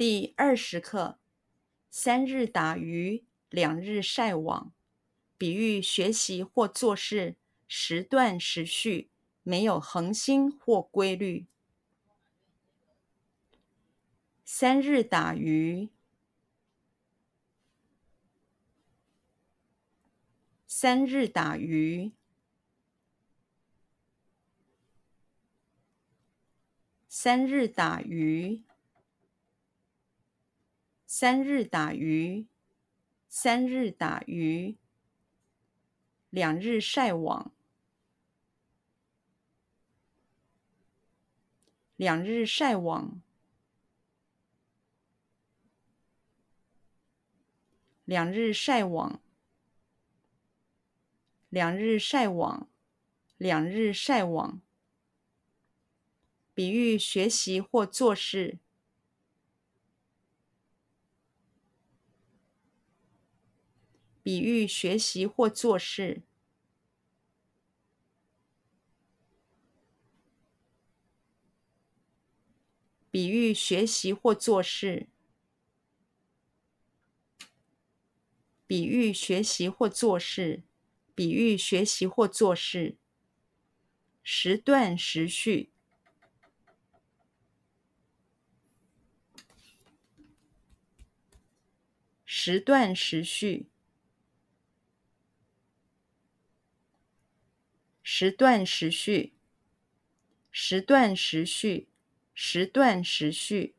第二十课：三日打鱼，两日晒网，比喻学习或做事时断时续，没有恒心或规律。三日打鱼，三日打鱼，三日打鱼。三日打鱼，三日打鱼，两日晒网，两日晒网，两日晒网，两日晒网，两日晒网，比喻学习或做事。比喻学习或做事，比喻学习或做事，比喻学习或做事，比喻学习或做事，时断时续，时断时续。时断时续，时断时续，时断时续，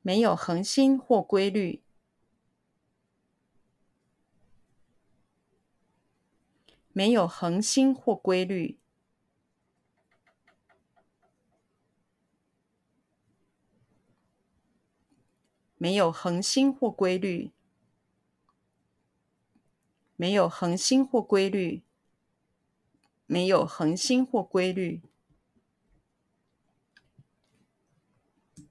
没有恒心或规律，没有恒心或规律，没有恒心或规律，没有恒心或规律。没有恒心或规律。